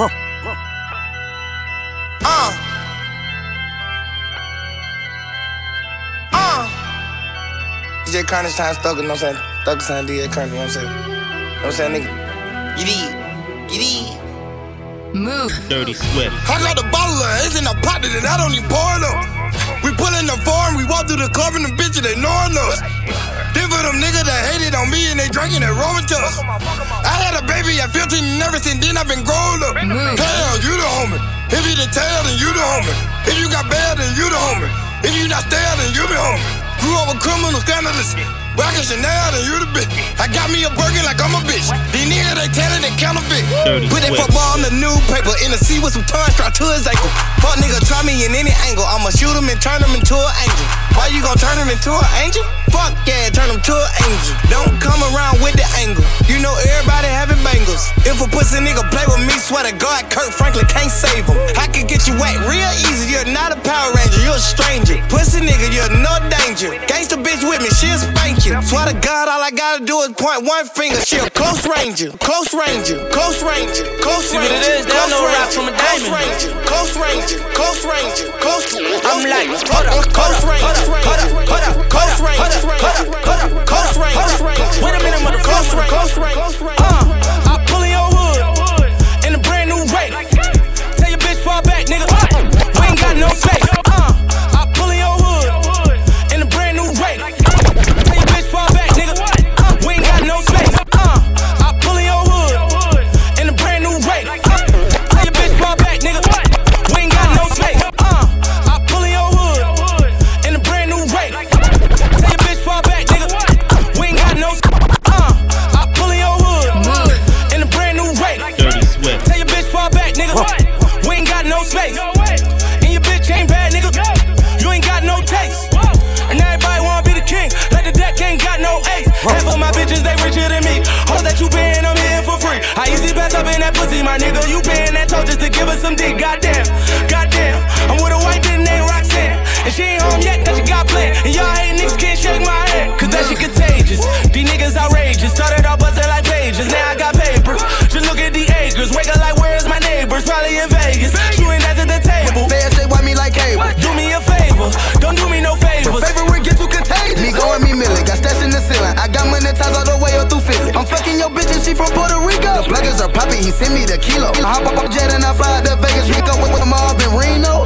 Uh. Uh. DJ Carnage time Thugger, know what I'm saying? Thugger sign DJ Carnage, you know what I'm saying? You know what I'm saying, nigga? Get in. Get in. Move. Dirty Swift. I got a bottle of Ace in a pot and I don't even pour it up. We pull in the farm, we walk through the club and the bitches they knowing us. Then for them niggas that hated on me and they drinking and rolling to us. I had a baby at 15 and ever since then I've been growing up. Tail, you the homie. If you the tail, then you the homie. If you got bad, then you the homie. If you not stale, then you the homie. Grew up with criminals, scandalous. Rockin' Chanel, then you the bitch. I got me a burger like I'm a bitch. These niggas, they tellin' they counterfeit. Dirty Put that Swift. football in the newspaper in the sea with some tongue strap to his ankle. Fuck nigga, try me in any angle. I'ma shoot him and turn him into an angel. Why you gon' turn him into an angel? Fuck yeah, turn him to an angel. Don't come around with the angle. You know everybody having bangles. If a pussy nigga play with me, swear to God, Kirk Franklin can't save him. I can get you wet real easy. You're not a Power Ranger, you're a stranger. Pussy nigga, you're no danger. Gangsta bitch with me, she'll spank you. Swear to God, all I gotta do is point one finger. She a close ranger, close ranger, close ranger, close See what ranger. it is? They don't close know rap ranger, from a close diamond. ranger, close ranger, close ranger, close. I'm like, hold up, close hold up, ranger, hold up, hold up, close hold up, ranger, hold up, hold up, close ranger, hold up. Wait a minute, close motherfucker. ranger, just to give us some dick. Goddamn, goddamn. I'm with a white bitch named Roxanne. And she ain't home yet, cause she got planned. And y'all hate niggas can't shake my head. Cause that shit contagious. These niggas outrageous. Started off busting like pages. Now I got papers. Just look at the acres. Wake up like, where's my neighbors? Probably in Vegas. Shooting at the table. Feds say why me like cable. Do me a favor. Don't do me no favors. Favorite get too contagious. Me going me milli, got stats in the ceiling. I got money ties all the way up through Philly. I'm fucking your bitch and she from Puerto Rico. Pluggers are popping, he send me the kilo. I hop up on jet and I fly to Vegas. Rico with, with Marvin Reno.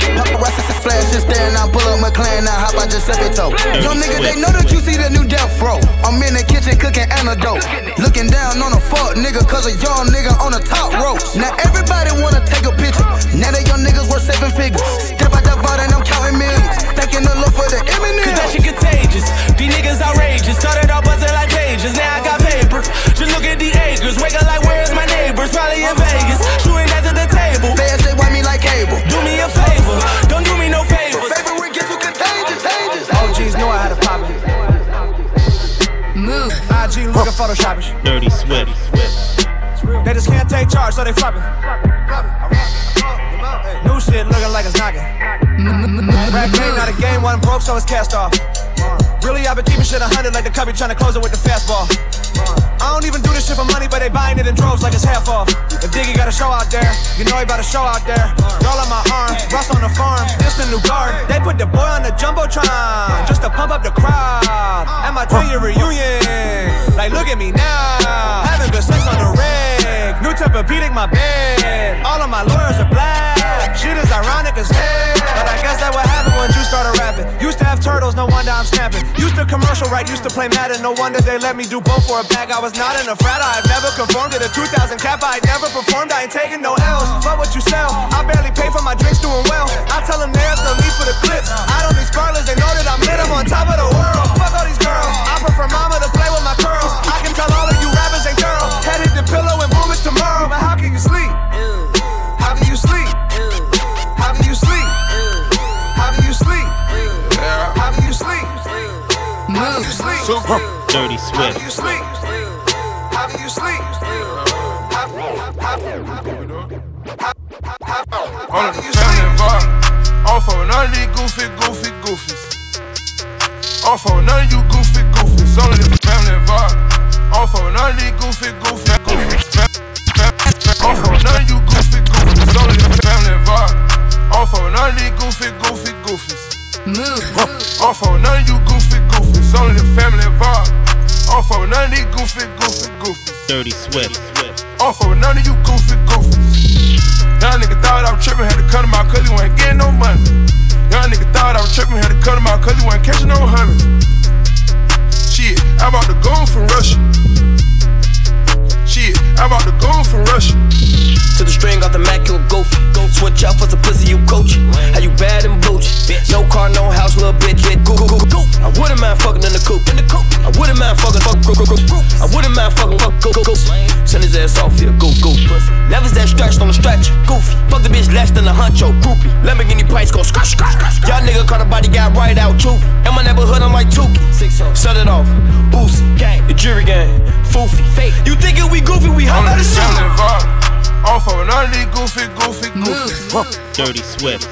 Paparazzi staring. I pull up McLaren, I hop out Giuseppe toe. Yo nigga, they know that you see the new death row. I'm in the kitchen cooking antidote. Looking down on a fuck nigga, cause a young nigga on the top row. Now everybody wanna take a picture. Now that young niggas worth seven figures. Step out vault and I'm counting millions. Thanking the Lord for the Cause that shit contagious. These niggas outrageous. Started off buzzing like pages. Now I got papers. Just look at the acres. Wake up like, where's my neighbors? Probably in Vegas. Shooting at the table. Feds say why me like cable. Do me a favor. Don't do me no favors. Favorite get too contagious. contagious. OGs know I had a poppin'. Move. IG looking photoshopish. Dirty Swift. They just can't take charge, so they flopping. New shit looking like it's knocking. Rap game, not a game, one broke, so it's cast off. Really, I've been keeping shit 100 like the cubby trying to close it with the fastball. I don't even do this shit for money, but they buying it in droves like it's half off. If Diggy got a show out there, you know he about a show out there. Girl on my arm, Russ on the farm, this the new guard. They put the boy on the jumbotron just to pump up the crowd. At my 10 year reunion, like look at me now, having good sex on the reg. New Tempur-Pedic, my bed. All of my lawyers are black. Shit is ironic as hell, but I guess that what happened when you started rapping. Used to have turtles, no wonder I'm snapping. Used to commercial right, used to play Madden, no wonder they let me do both for a bag. I was not in a frat, I've never conformed to the 2000 cap. I never performed, I ain't taking no L's. Fuck what you sell, I barely pay for my drinks, doing well. I tell them there's no need for the clips. I don't need sparklers, they know that I'm lit, I'm on top of the world. Fuck all these girls, I prefer mama to play with my curls. I can tell all Dirty Swift. How do you sleep? How do you sleep? On a family vibe. I'm for none of these goofy, goofy, goofies. I'm for none of you goofy, goofies. Only the family vibe. I'm for none of these goofy, goofy, goofies. I'm for none of you goofy, goofies. Only the family vibe. I'm for none of these goofy, goofy, goofies. Move. Off on none of you goofy goofies, only family vibe. Off on none of these goofy goofy goofies. Dirty Swift. Off on none of you goofy goofies. Young nigga thought I was tripping, had to cut him out cause he wasn't getting no money. Young nigga thought I was tripping, had to cut him out cause he wasn't catching no honey. Shit, I'm about the gold from Russia. Shit, I bought the goon from Russia. To the string off the Mac, you a goofy. Go switch up for some pussy, you coach. How you bad and bougie? No car, no house, little bitch, yeah, goof, goof, goof. I wouldn't mind fucking in the coupe. In the coupe. I wouldn't mind fucking fuck, goof, goof, goof. I wouldn't mind fucking fuck, goof, goof, goof. Send his ass off here, goof, goof. Levels that stretched on the stretch, goofy. Fuck the bitch less than a huncho, groupie. Lamborghini price go scratch, scratch, scratch. Y'all nigga caught a body, got right out, truth. In my neighborhood, I'm like Tukey. Oh. Set it off, Boosie, gang, the jury gang, foofy, fake. You thinking we goofy, we hop I'm out the of selling shit. vibe. Off of none of these goofy, goofy, goofies. Dirty Swift.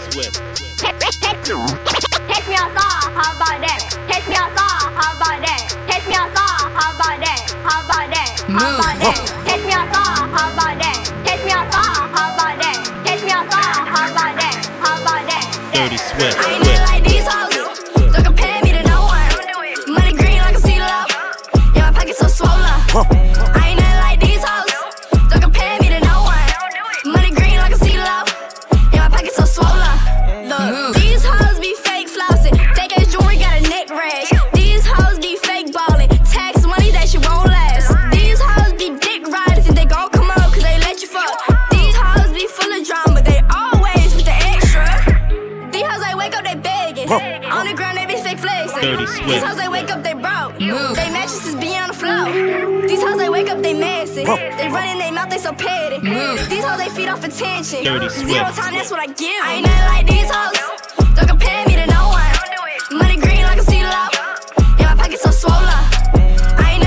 Text me outside, how about that? Text me outside, how about that? Text me outside, how about that? How about that? How about that? Text me outside, how about that? Text me outside, how about that? Text me outside, how about that? How about that? Dirty Swift. I ain't nothing like these hoes. Don't compare me to no one. Money green like a sea love. Yeah, my pockets so swollen. I These Swift. hoes they wake up, they broke. They mattresses be on the floor. These hoes they wake up, they messy. They run in their mouth, they so petty. These hoes they feed off attention. Dirty Zero Swift. time, that's what I give. I ain't nothing like these hoes. Don't compare me to no one. Money green like a sea love. Yeah, my pockets so swollen. I ain't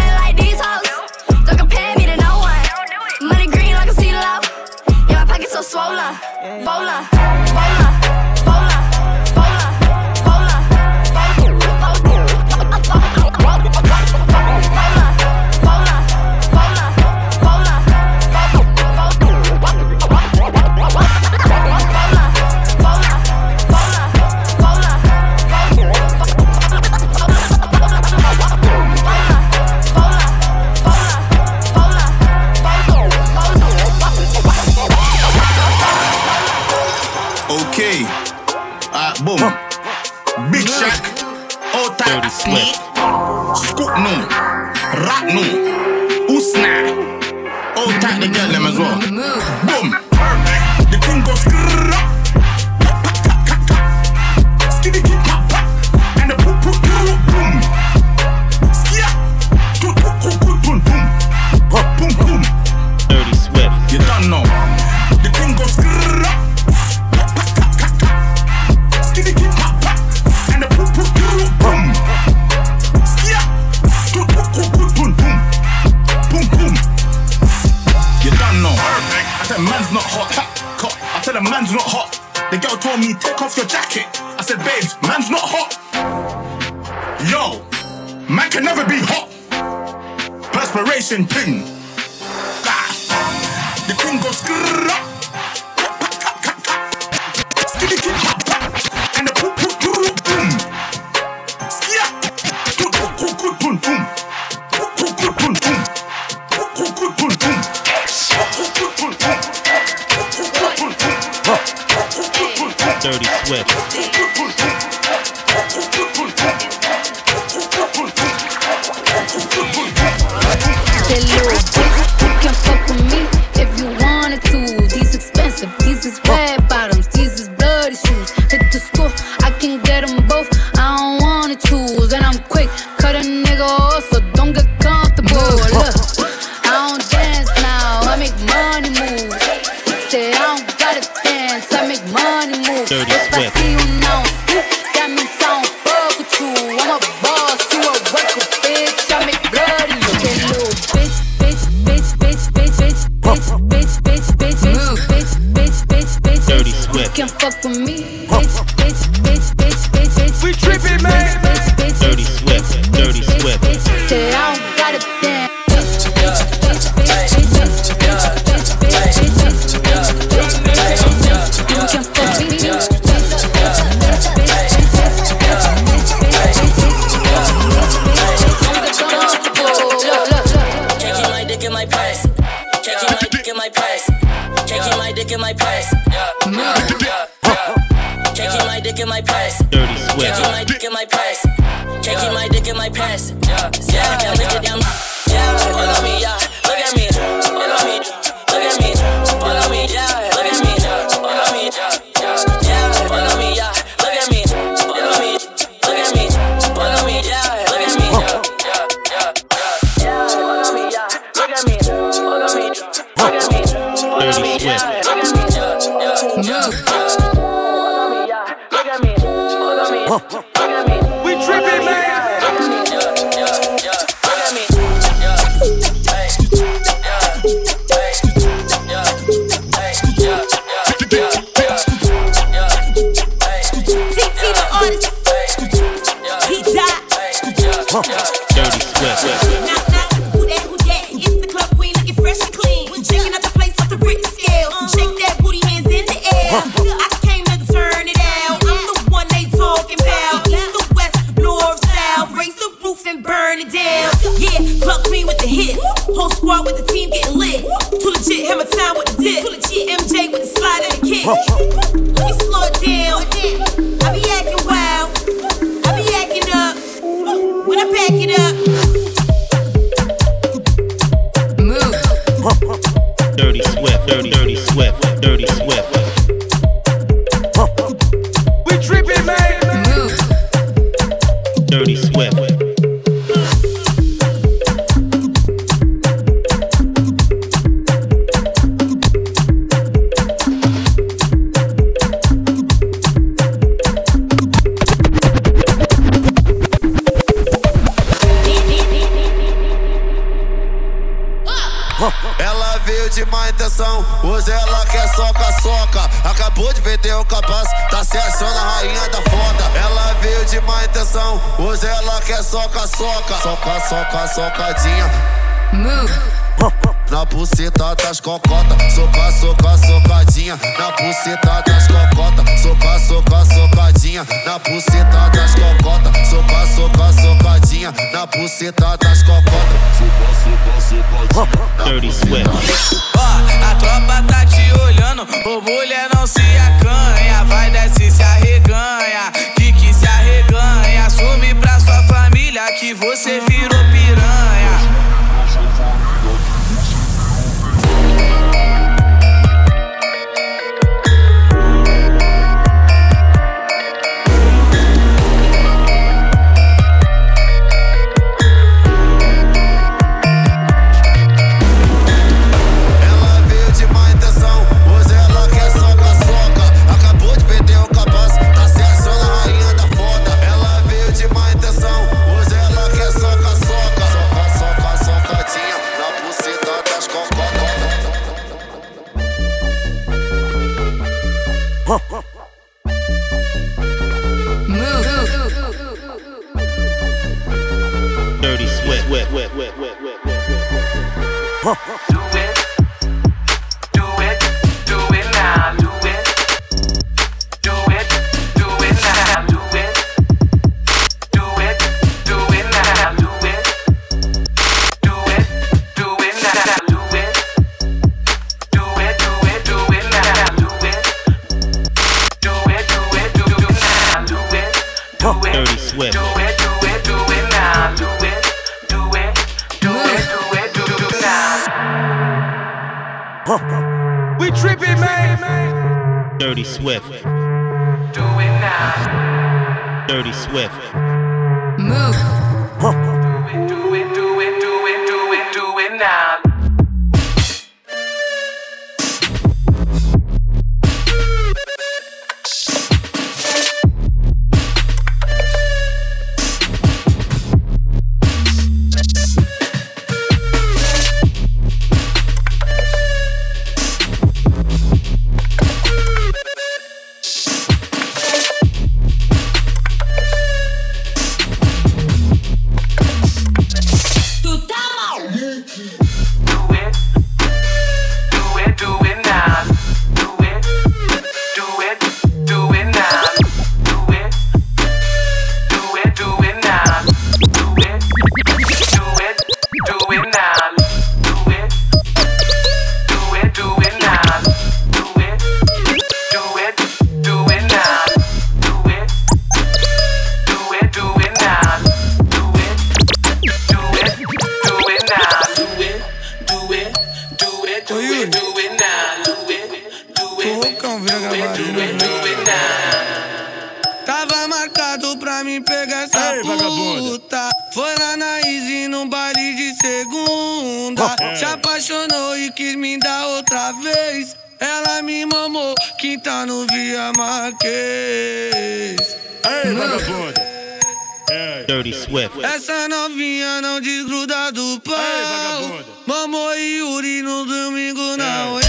Dirty Swift. Essa novinha não desgruda do pau. Mamou e Yuri no domingo não. É.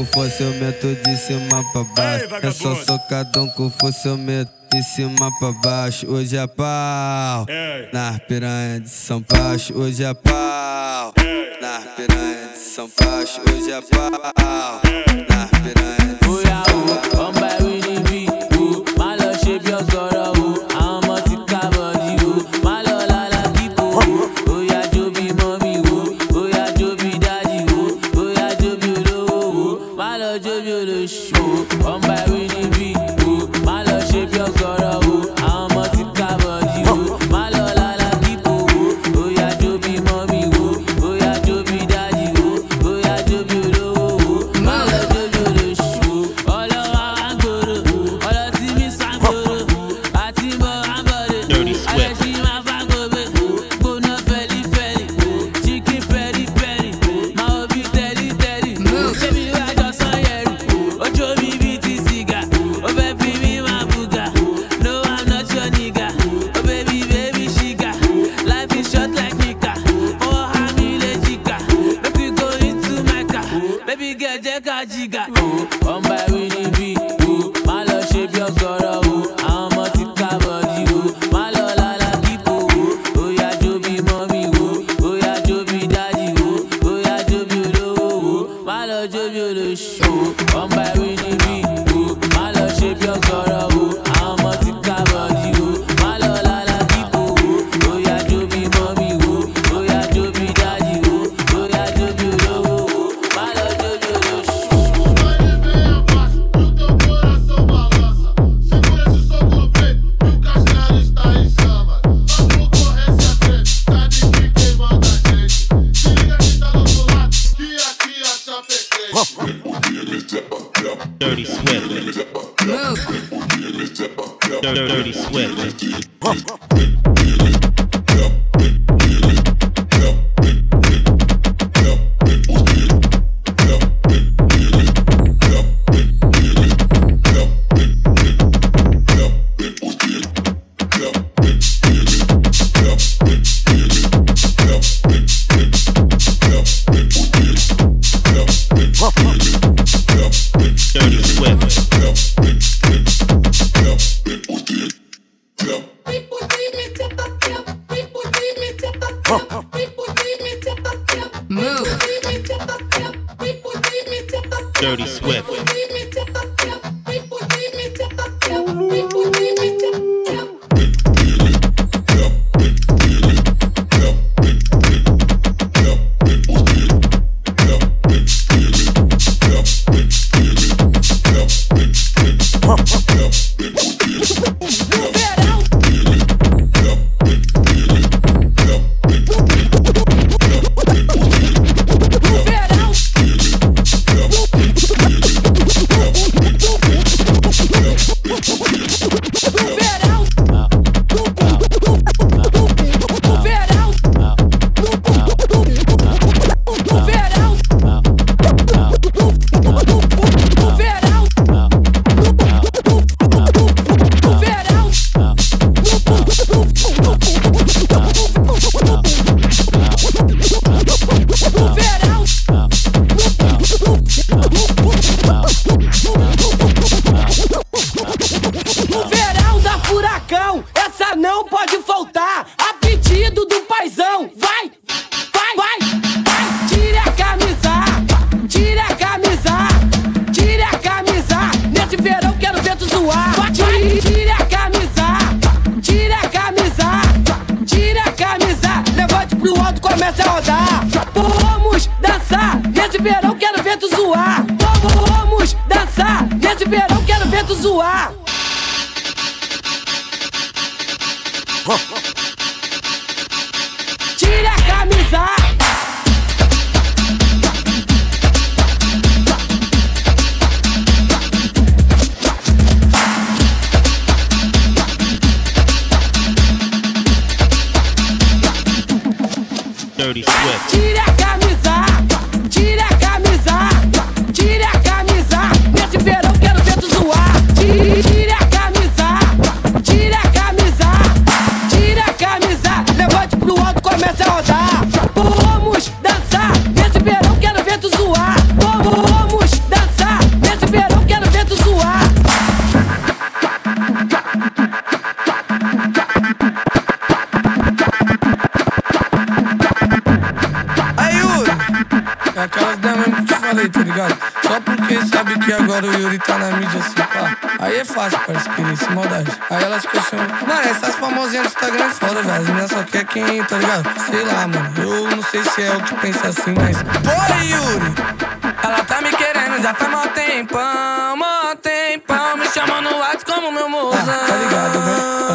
com força, eu meto de cima pra baixo. É só socadão com força, eu meto de cima pra baixo. Hoje é pau, é na piranha de São Paulo. Hoje é pau, na piranha de São Paulo. Hoje é pau, na piranha de São Paulo. Agora o Yuri tá na mídia assim, pá. Aí é fácil, parece que sem maldade. Aí elas ficam assim, mano, essas famosinhas do Instagram é foda, velho. As meninas só quer quem, tá ligado? Sei lá, mano. Eu não sei se é o que pensa assim, mas. Porra, Yuri! Ela tá me querendo já faz mó tempão, mó tempão. Me chama no WhatsApp como meu mozão. tá ligado, né?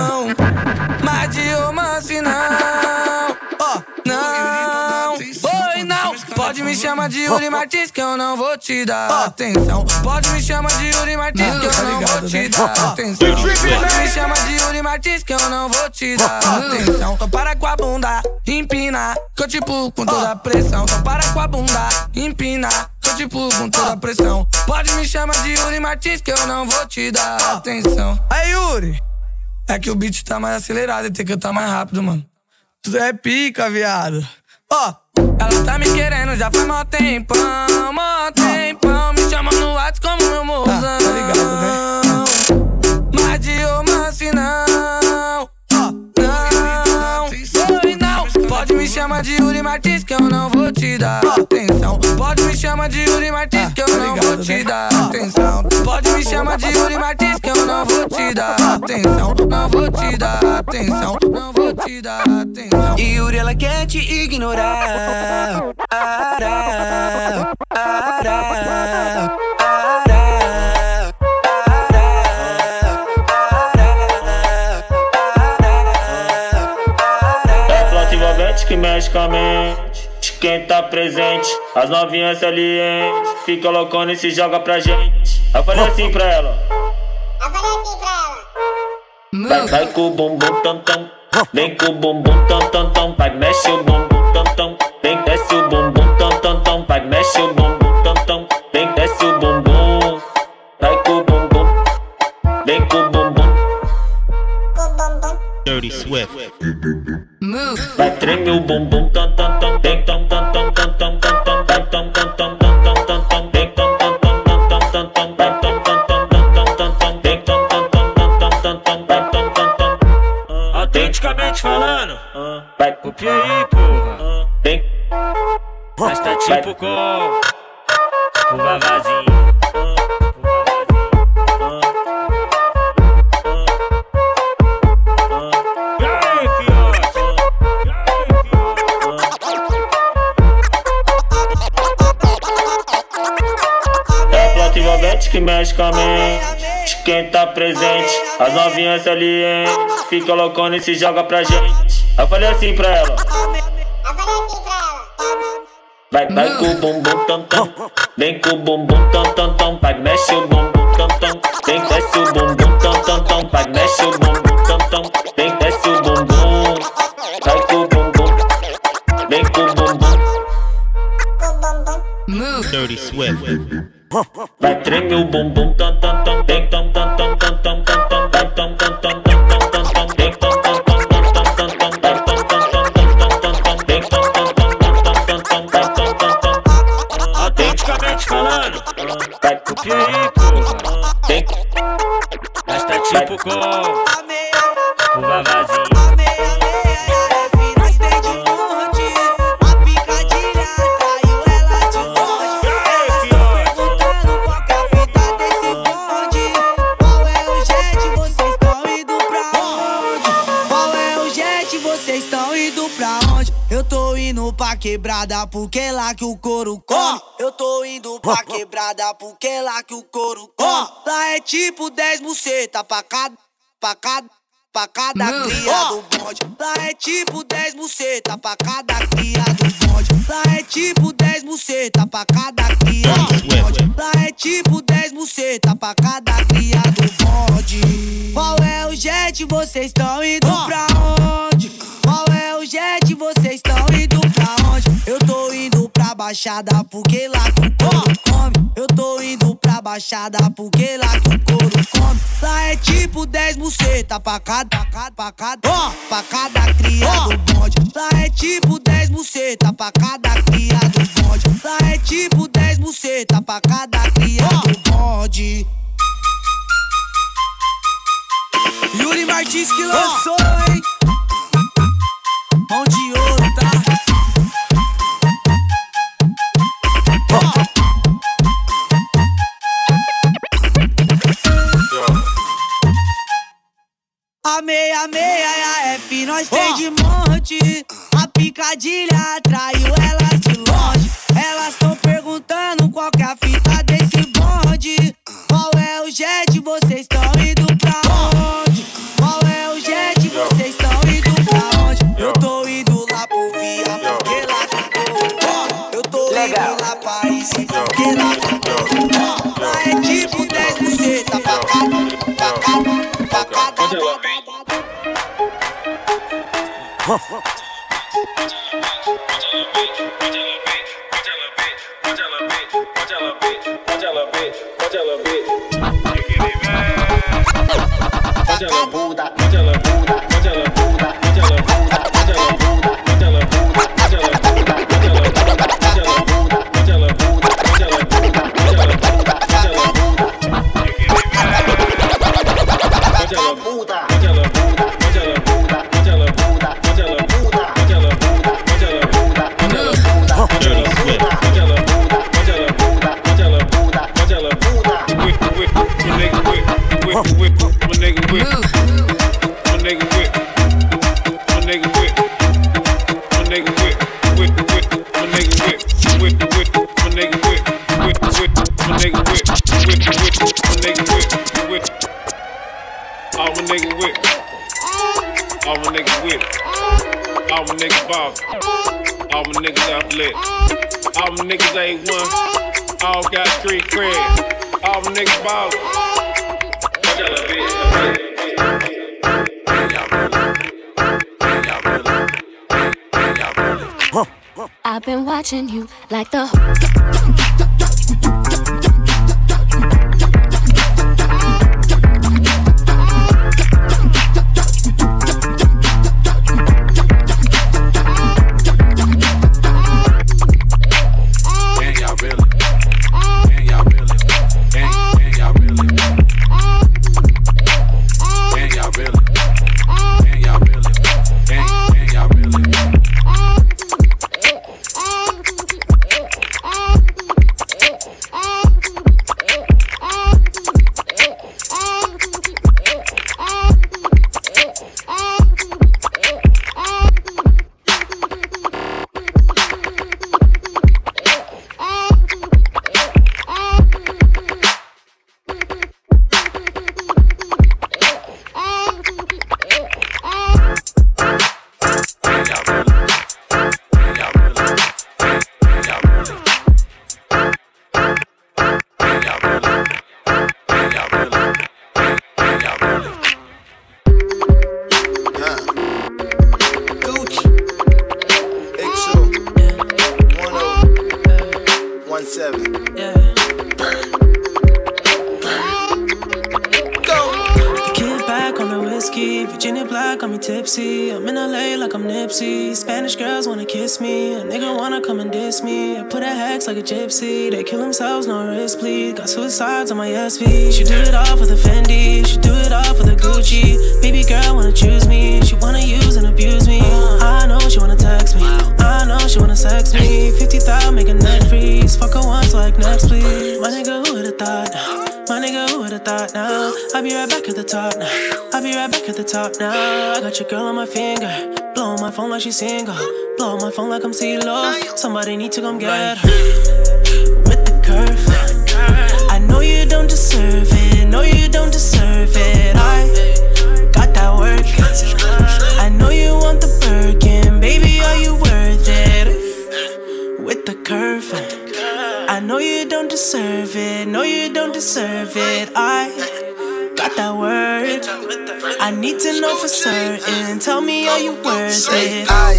Pode me chamar de Yuri Martins que eu não vou te dar atenção. Pode me chamar de Yuri Martins que eu não vou te dar atenção. Pode me chamar de Yuri Martins que eu não vou te dar atenção. Então para com a bunda, empina, que eu tipo com toda a pressão. Então para com a bunda, empina, que eu tipo com toda a pressão. Pode me chamar de Yuri Martins que eu não vou te dar atenção. Aí, Yuri! É que o beat tá mais acelerado e tem que cantar mais rápido, mano. Tu é pica, viado. Ó, ela tá me querendo já faz mó tempão, mó tempão. Me chama no WhatsApp como meu mozão. tá ligado, né? Mas de romance não. Ó, não. Oi, não. Pode me chamar de Yuri Martins que eu não vou te dar atenção. Pode me chamar de Yuri Martins que eu não vou te dar atenção. Pode me chamar de Yuri Martins que eu não vou te dar atenção. Não vou te dar atenção. Não vou te dar atenção. E Yuri, ela quer te ignorar. Ará, ará, ará, É flota envolvente que mexe com a mente. De quem tá presente, as novinhas salientes. Fica loucona e se joga pra gente. Eu falei assim pra ela. Vai, vai com o bumbum tam tam. Vem com o bumbum tam tam tam. Vai, mexe o bumbum tam tam. Vem, desce o bumbum tam tam tam. Vai, mexe o bumbum tam tam. Vem, desce o bumbum. Vai com o bumbum. Vem com o bumbum. Dirty Swift. Vai treme o bumbum tam tam tam. Vem tam tam tam tam tam tam tam. Vai tam tam Autenticamente falando, Vai copia aí, porra. Vem. Mas tá tipo com o vavazinho. É que mexe com a mente. Quem tá presente, as novinhas salientes. Fica loucona e se joga pra gente. Eu falei assim pra ela. Vai, vai com o bumbum tam tam. Vem com o bumbum tam tam tam. Vai, mexe o bumbum tam tam. Vem, desce o bumbum tam tam tam. Vai, mexe o bumbum tam tam. Vem, desce o bumbum. Vai com o bumbum. Vem com o bumbum. Dirty Swift. Vai treme o bumbum tam tam tam Vem tom tom tom tom tom tom tom quebrada porque lá que o couro come. Eu tô indo pra quebrada porque lá que o couro come. Lá é tipo 10 buceta pra cada, pra cada, pra cada cria do bonde. Lá é tipo 10 buceta pra cada cria do bonde. Lá é tipo 10 buceta pra cada cria do bonde. Lá é tipo 10 buceta pra cada cria do bonde. Qual é o jet? Vocês estão indo pra onde? Qual é o jet? Vocês estão indo pra onde? Eu tô indo pra Baixada porque lá o couro come. Eu tô indo pra Baixada porque lá o couro come. Lá é tipo 10 buceta pra cada, pra cada, pra cada, ó, pra cada cria do bonde. Lá é tipo 10 buceta pra cada cria do bonde. Lá é tipo 10 buceta pra cada cria do bonde. Yuri Martins que lançou, hein? Nós tem de monte. A picadilha atraiu elas de longe. Elas tão perguntando qual que é a fita desse bonde. Qual é o jet? Vocês estão indo pra onde? Qual é o jet? Vocês estão indo pra onde? Eu tô indo lá pro Via, porque lá eu tô. Eu tô indo lá pra Recife, porque lá eu tô. Lá é tipo 10 buceta pra cada, pra cada, pra cada. All Niggas A1. All got street cred. All my niggas ball. I've been watching you like the. On my SV. She do it all for the Fendi. She do it all for the Gucci. Baby girl wanna choose me. She wanna use and abuse me. I know she wanna text me. I know she wanna sex me. 50,000 make a net freeze. Fuck her once like next, please. My nigga, who would've thought? My nigga, who would've thought now? I'll be right back at the top now. I'll be right back at the top now. I got your girl on my finger, blowing my phone like she single. Blow up my phone like I'm CeeLo. Somebody need to come get her. With the curve. Know you don't deserve it. No, you don't deserve it. I got that work. I know you want the Birkin. Baby, are you worth it? With the curve. I know you don't deserve it. No, you don't deserve it. I that word. I need to know for certain. Tell me, are you worth it? I,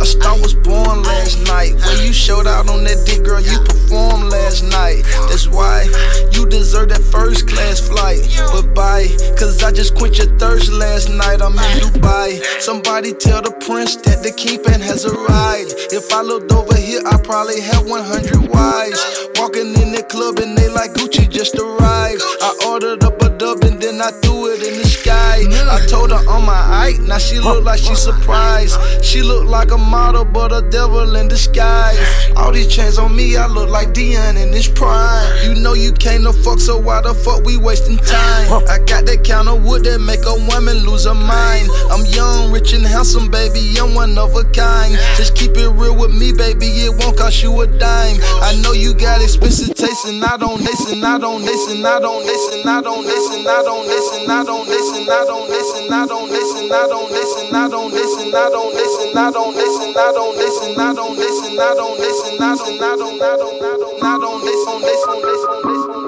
a star was born last night. When you showed out on that dick, girl, you performed last night. That's why you deserve that first class flight. But bye, cause I just quenched your thirst last night. I'm in Dubai. Somebody tell the prince that the kingpin has arrived. If I looked over here, I probably have 100 wives. Walking in the club and they like Gucci just arrived. I ordered up dub and then I threw it in the sky. I told her on my eye, now she look like she surprised. She look like a model, but a devil in disguise. All these chains on me, I look like Deion in his prime. You know you can't no fuck, so why the fuck we wasting time? I got that kind of wood that make a woman lose her mind. I'm young, rich and handsome, baby, I'm one of a kind. Just keep it real with me, baby, it won't cost you a dime. I know you got expensive taste, and I don't listen, I don't listen, I don't listen, I don't listen, I don't listen, I don't listen, I don't listen, I don't listen, I don't listen, I don't listen, I don't listen, I don't listen, I don't listen, I don't listen, I don't listen, I don't, I don't, I don't, I don't, I don't listen, listen, listen, listen,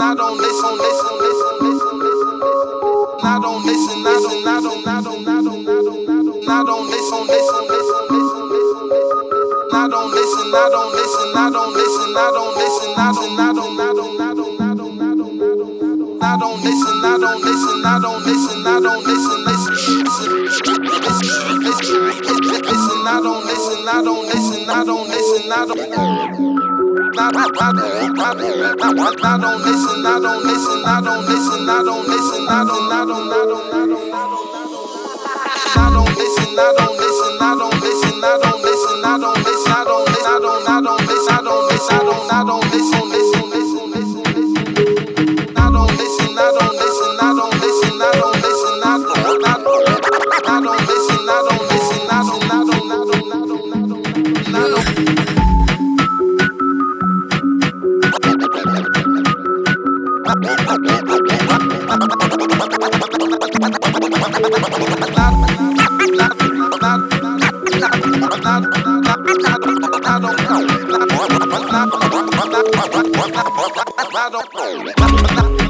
I don't listen, listen, listen, listen, listen, I don't. I, I, I, I, I, don't listen, I don't listen, I don't listen, I don't listen, I don't, I don't, I don't, I don't, I don't listen, I don't listen, I I don't know.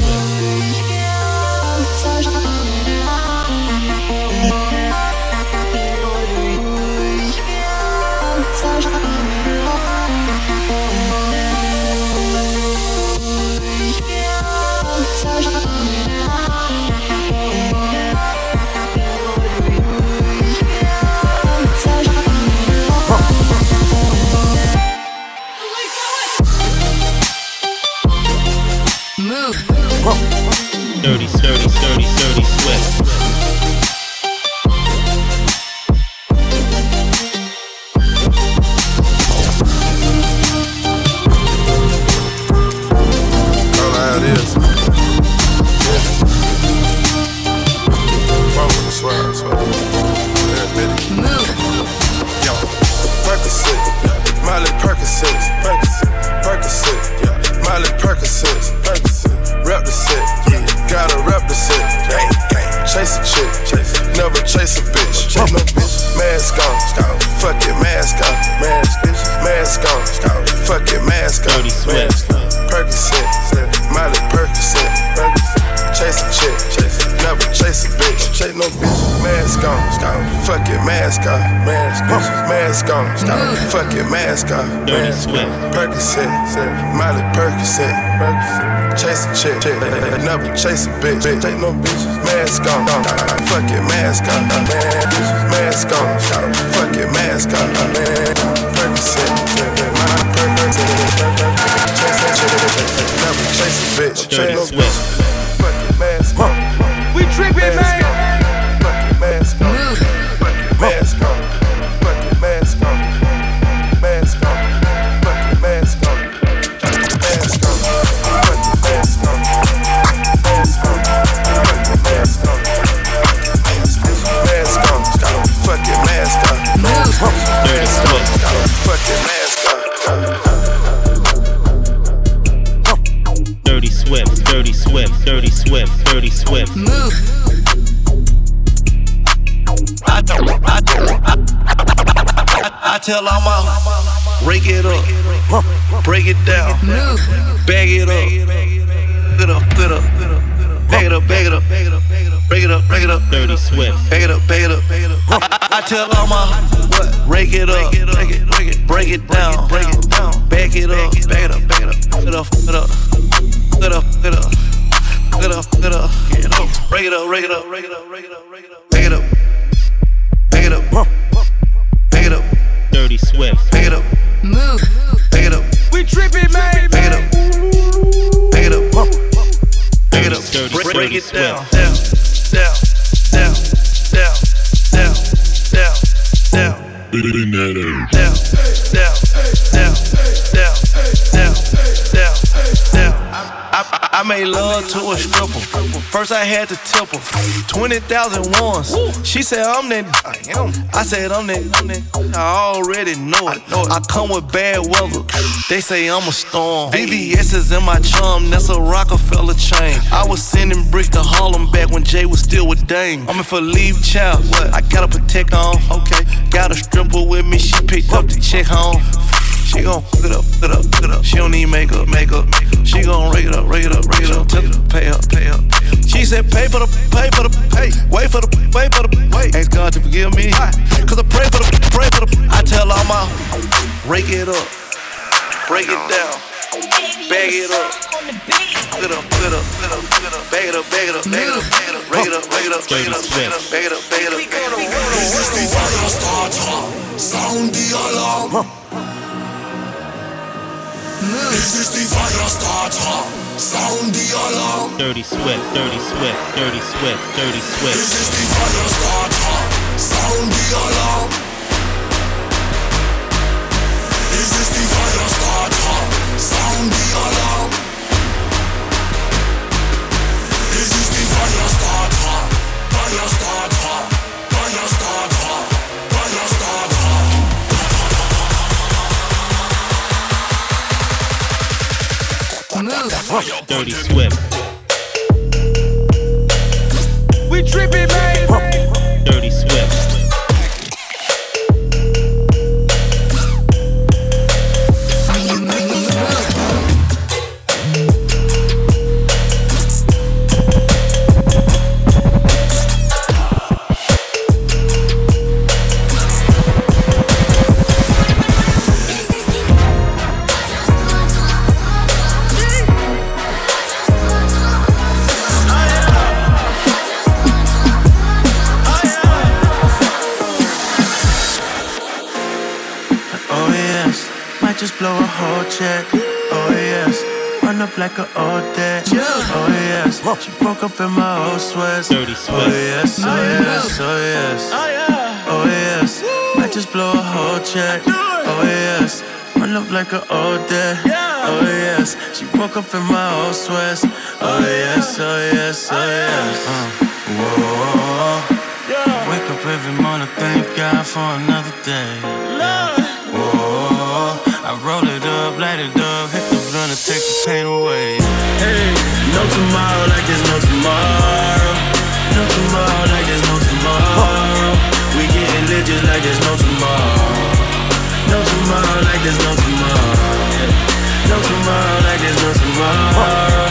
Dirty mask Swift. Percocet, molly Percocet, Percocet. Chase a chick, chick, never chase a bitch, bitch, chase no bitch. Mask on, fuck it, mask on, mask on, fuck it, mask on, Percocet, molly Percocet, chase a chick, never chase a bitch, chase Dirty no Swift. bitch. Fuck it, mask on. We trippin', man. I, I tell all my rake it up, break it down, bag it up, get up, get up, bag it up, bag it up, break it up, break it up, Dirty Swift. bag it up, bag it up. I, I, I tell all my rake it up, break it down, break it down, bag it up, bag it up, bag it up, get up, get up, I had to tip her. 20,000 once. She said, I'm that. I am. I said, I'm that. I'm that. I already know it. I come with bad weather. They say I'm a storm. VVS is in my chum. That's a Rockefeller chain. I was sending bricks to Harlem back when Jay was still with Dame. I'm in for leave child. What? I gotta protect on. Okay. Got a stripper with me. She picked up the check home. She gon' hook it up, hook it up, hook it up. She don't need makeup, makeup. She gon' rake it up, rake it up, rake it up. Tell her to pay up, pay up. She said, pay for the, pay for the, pay. Wait for the, wait for the, wait. Ask God to forgive me. Cause I pray for the, pray for the. I tell all my, rake it up, break it down, bag it up. Hook it up, hook it up, hook it up, hook it up. Bag it up, bag it up, bag it up, bag it up. Rake it up, rake it up, rake it up, bag it up, bag it up, bag it up, bag it up. This is the fire starter. Sound the alarm. This is the fire starter. Sound the alarm. Dirty Swift, Dirty Swift, Dirty Swift, Dirty This Swift. is the fire starter. Sound the alarm. This is the fire starter. Sound the alarm. This is the fire starter. Fire starter. Fire starter. Dirty Swift. We trippin', man. Blow a check. Oh yes. Run up like an old debt. Oh yes. She broke up in my old sweats. Oh yes, oh yes, oh yes. Oh yes. Might just blow a whole check. Oh yes. Run up like an old debt. Oh yes. She broke up in my old sweats. Oh yes, oh yes, oh yes. Uh, whoa. Wake up every morning, thank God for another day. Whoa, blunt and take the pain away. Hey, no tomorrow like there's no tomorrow. No tomorrow like there's no tomorrow. We getting lit just like there's no tomorrow. No tomorrow like there's no tomorrow. No tomorrow like there's no tomorrow.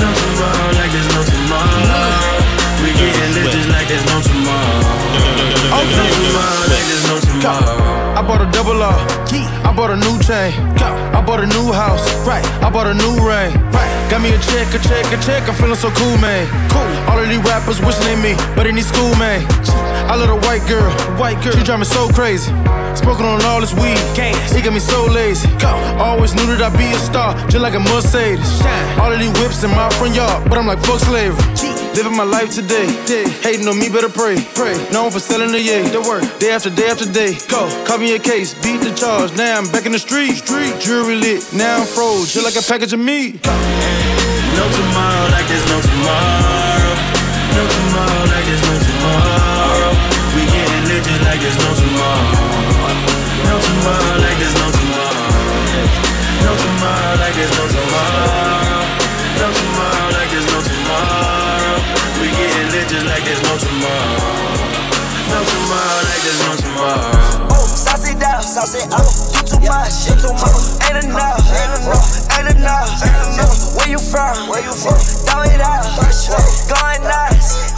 No tomorrow like there's no tomorrow. We getting lit just like there's no tomorrow. No tomorrow like there's no tomorrow. I bought a double R. I bought a new chain. I bought a new house. Right. I bought a new ring. Right. Got me a check, a check, a check. I'm feeling so cool, man. Cool. All of these rappers wishing they me, but they need school, man. I love a white girl. White girl. She drive me so crazy. Smoking on all this weed. Gas. It got me so lazy. Always knew that I'd be a star, just like a Mercedes. Shine. All of these whips in my front yard, but I'm like fuck slavery. Living my life today. Hating on me, better pray. Pray. Known for selling the yay. The work. Day after day after day. Go. Call me a case. Beat the charge. Now I'm back in the street. Street. Jewelry lit. Now I'm froze. Just like a package of meat. No tomorrow like there's no tomorrow. No tomorrow like there's no tomorrow. We getting just like there's no tomorrow. No tomorrow like there's no tomorrow. No tomorrow like there's no tomorrow. Tomorrow. No tomorrow like there's no tomorrow. Oh, sauce it down, sauce it oh, up. You too much, you too much. Ain't enough, ain't enough, ain't enough. Ain't enough. Where you from? Where you from? Throw it out. Going nuts,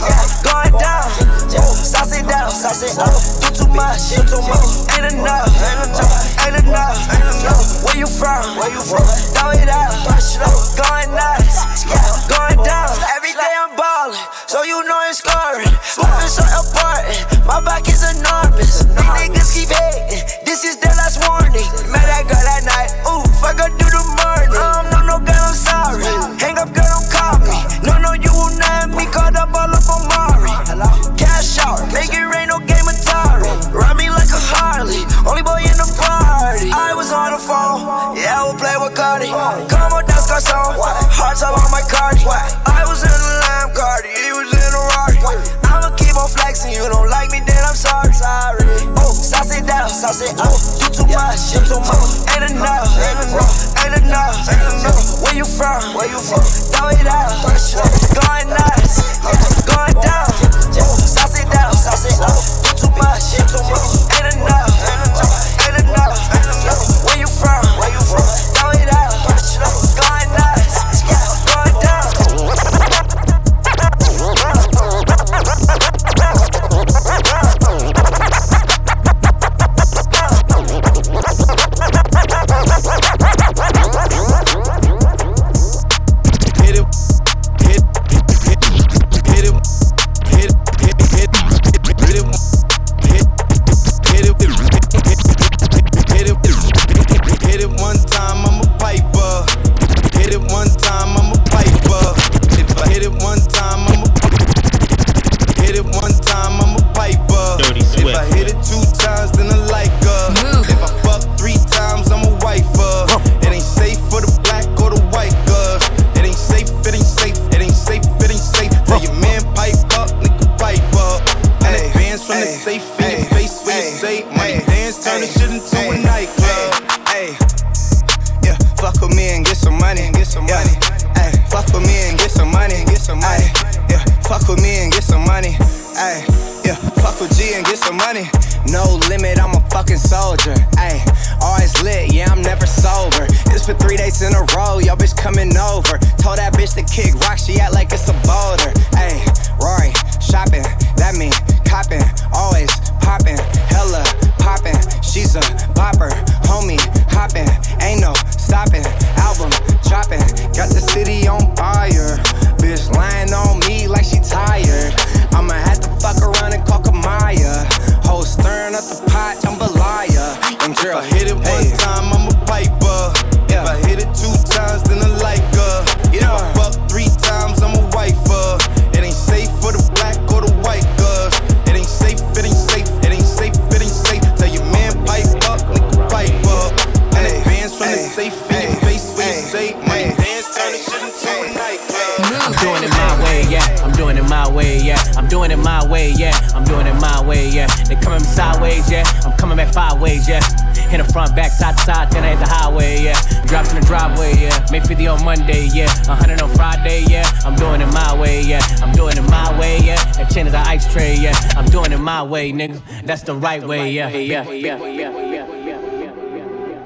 my way, nigga. That's the right way, yeah. Yeah, yeah, yeah.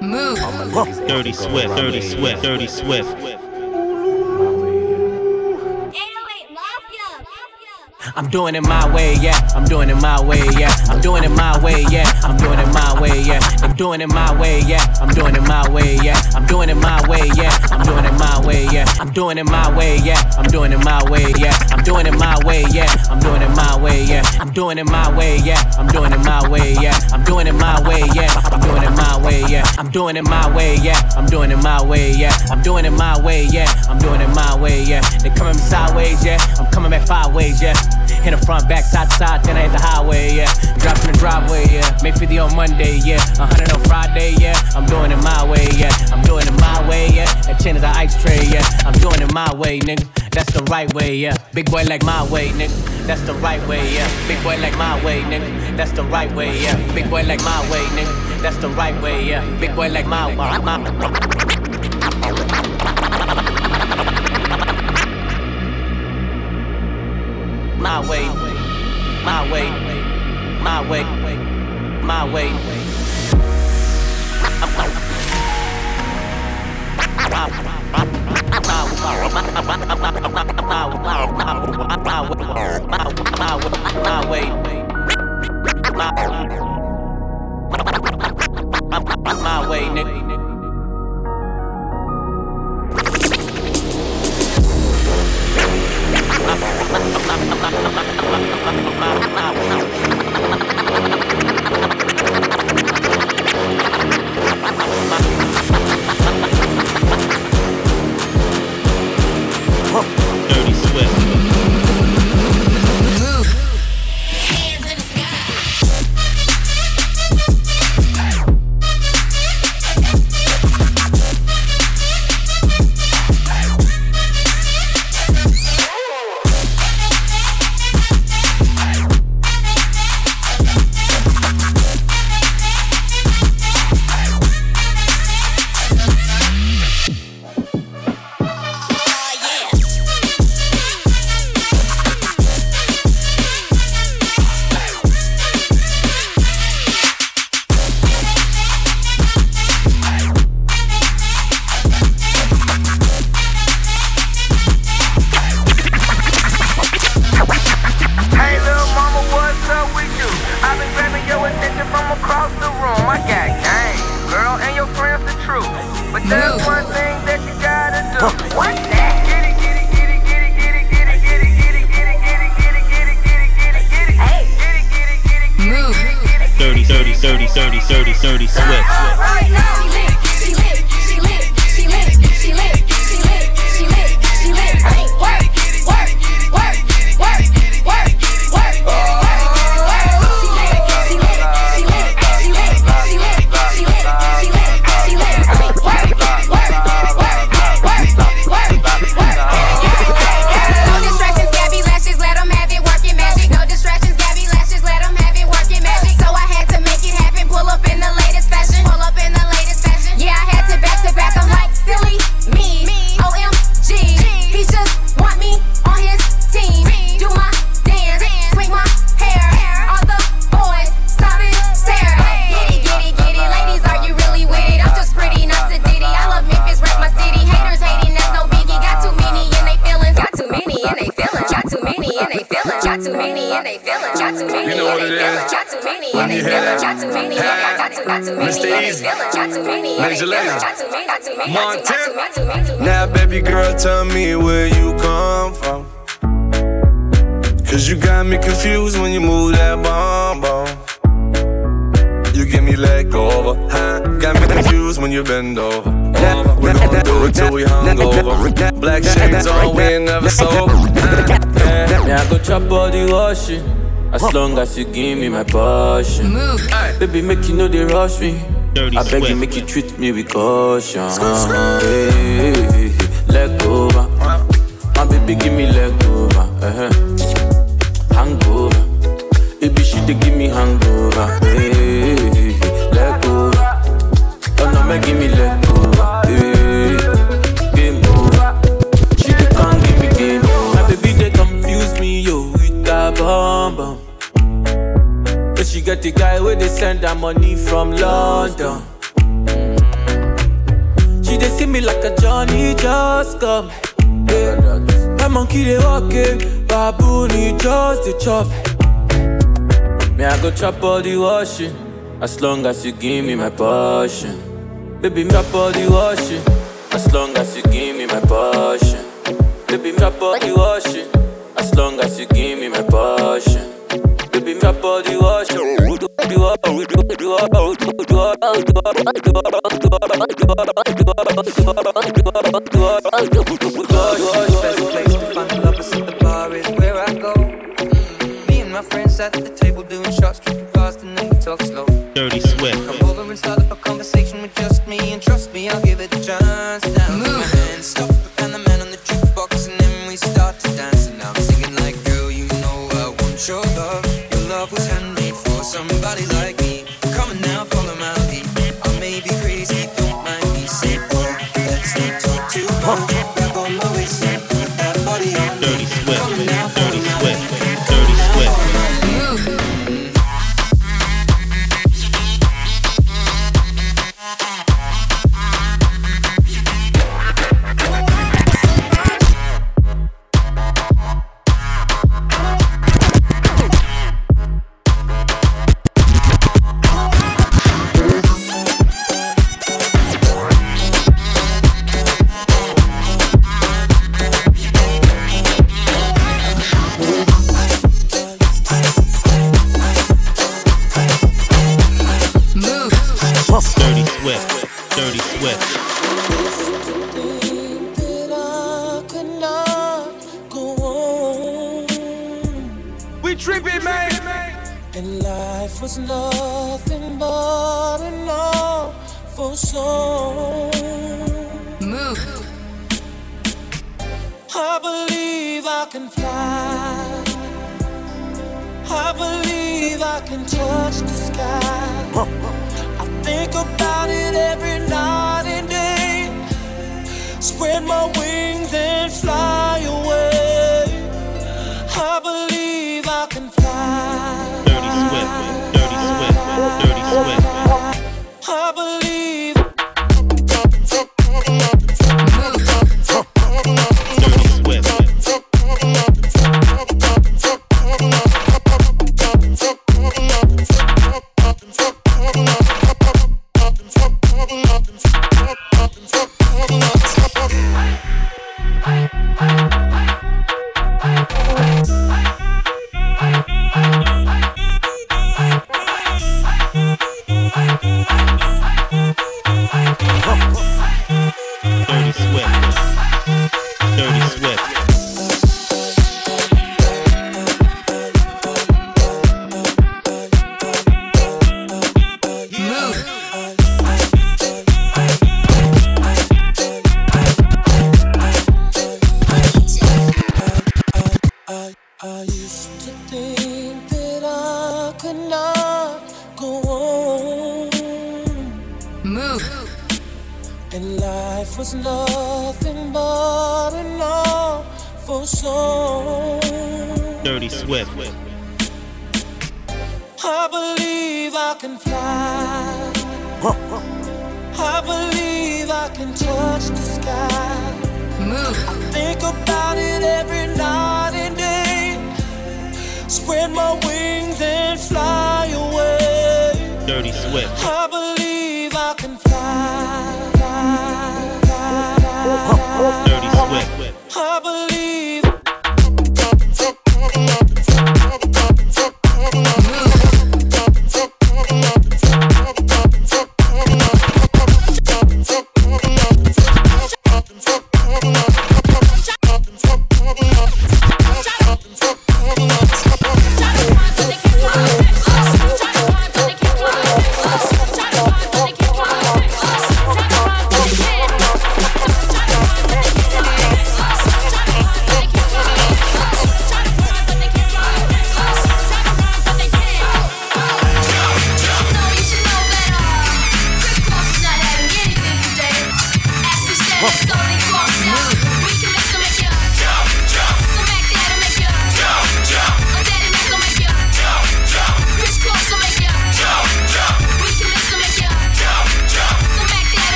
Move. Dirty Swift, Dirty Swift, Dirty Swift. Doing it my way, yeah. I'm doing it my way, yeah. I'm doing it my way, yeah. I'm doing it my way, yeah. I'm doing it my way, yeah. I'm doing it my way, yeah. I'm doing it my way, yeah. I'm doing it my way, yeah. I'm doing it my way, yeah. I'm doing it my way, yeah. I'm doing it my way, yeah. I'm doing it my way, yeah. I'm doing it my way, yeah. I'm doing it my way, yeah. I'm doing it my way, yeah. I'm doing it my way, yeah. I'm doing it my way, yeah. I'm doing it my way, yeah. I'm doing it my way, yeah. I'm doing it my way, yeah. They coming sideways, yeah. I'm coming back five ways, yeah. Hit the front, back, side to side, then I hit the highway, yeah. Drops in the driveway, yeah. Make 50 on Monday, yeah. 100 on Friday, yeah. I'm doing it my way, yeah. I'm doing it my way, yeah. That chain is an ice tray, yeah. I'm doing it my way, nigga. That's the right way, yeah. Big boy like my way, nigga. That's the right way, yeah. Big boy like my way, nigga. That's the right way, yeah. Big boy like my way, nigga. That's the right way, yeah. Big boy like my my my. My way, my way, my way, my way. My way, my way, nigga. Bye. Too got too got too many. Now, baby girl, tell me where you come from. Cause you got me confused when you move that bomb bomb. You give me leg over, huh? Got me confused when you bend over. over. We gon' do it till we hungover. Black shades on, we ain't never sober. Me, I go chop all the washing. As long as you give me my passion. Baby, make you know they rush me. Dirty I beg you, make you treat me with caution. Hey, hey, hey, leg over. My baby, give me leg over. Uh-huh. Hangover. Baby, she they give me hangover. Hey, let go. Oh no, make give me get the guy where they send her money from London. She dey see me like a Johnny just come. Yeah. My monkey they walking, baboon he just the chop. Me I go chop all the washing, as long as you give me my portion. Baby, me chop all the washing, as long as you give me my portion. Baby, me chop all the washing, as long as you give me my portion. Baby, me chop all the washing. Dirty Swift. Come over and start up a conversation with just me, and trust me, I'll give it a chance. Now take my stop, and the man on the jukebox, and then we start to dance. And I'm singing like, girl, you know I want your love. Your love was handmade for somebody like 어?